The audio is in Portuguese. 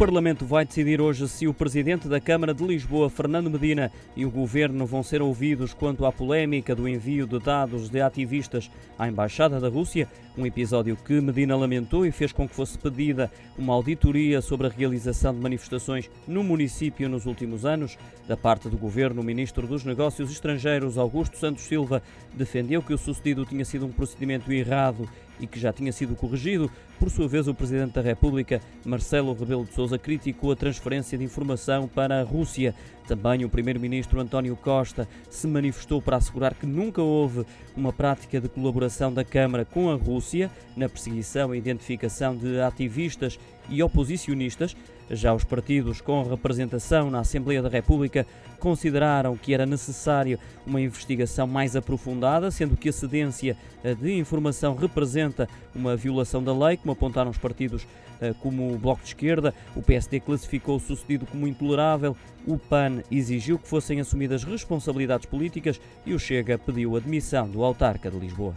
Parlamento vai decidir hoje se o Presidente da Câmara de Lisboa, Fernando Medina, e o Governo vão ser ouvidos quanto à polémica do envio de dados de ativistas à Embaixada da Rússia, um episódio que Medina lamentou e fez com que fosse pedida uma auditoria sobre a realização de manifestações no município nos últimos anos. Da parte do Governo, o Ministro dos Negócios Estrangeiros, Augusto Santos Silva, defendeu que o sucedido tinha sido um procedimento errado e que já tinha sido corrigido. Por sua vez, o Presidente da República, Marcelo Rebelo de Sousa, criticou a transferência de informação para a Rússia. Também o Primeiro-Ministro António Costa se manifestou para assegurar que nunca houve uma prática de colaboração da Câmara com a Rússia na perseguição e identificação de ativistas e oposicionistas. Já os partidos com representação na Assembleia da República consideraram que era necessário uma investigação mais aprofundada, sendo que a cedência de informação representa uma violação da lei, como apontaram os partidos eh, como o Bloco de Esquerda. O PSD classificou o sucedido como intolerável. O PAN exigiu que fossem assumidas responsabilidades políticas e o Chega pediu a demissão do autarca de Lisboa.